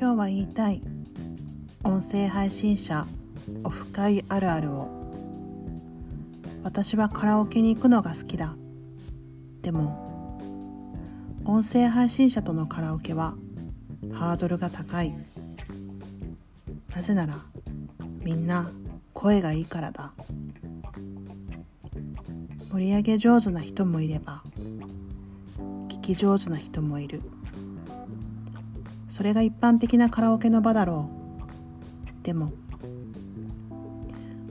今日は言いたい。音声配信者オフ会あるあるを。私はカラオケに行くのが好きだ。でも音声配信者とのカラオケはハードルが高い。なぜならみんな声がいいからだ。盛り上げ上手な人もいれば聞き上手な人もいる。それが一般的なカラオケの場だろう。でも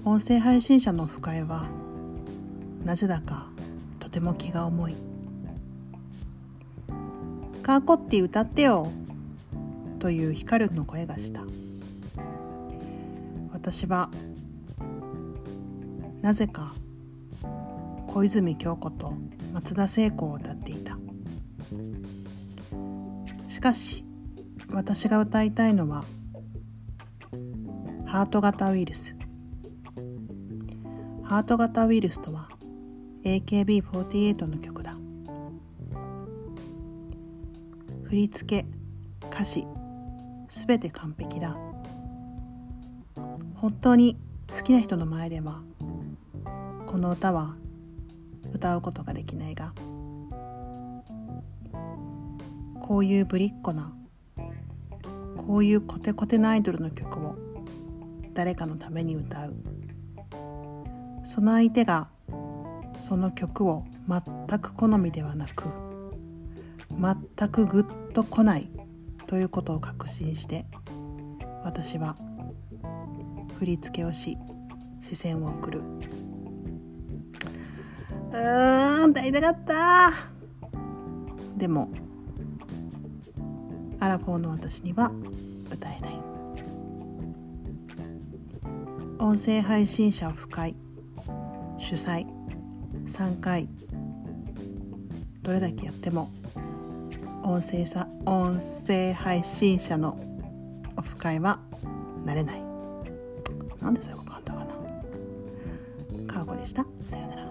音声配信者のオフ会はなぜだかとても気が重い「カーコッティ歌ってよ」という光の声がした。私はなぜか小泉京子と松田聖子を歌っていた。しかし私が歌いたいのはハート型ウイルス。ハート型ウイルスとは AKB48 の曲だ。振り付け歌詞すべて完璧だ。本当に好きな人の前ではこの歌は歌うことができないがこういうぶりっ子なこういうコテコテなアイドルの曲を誰かのために歌う。その相手がその曲を全く好みではなく全くグッと来ないということを確信して私は振り付けをし視線を送る。うーん歌いたかった。でもアラフォーの私には歌えない。音声配信者を不快。主催。3回。どれだけやっても。音声さ音声配信者のオフ会はなれない。なんでそういうことあったかな。かわこでした。さようなら。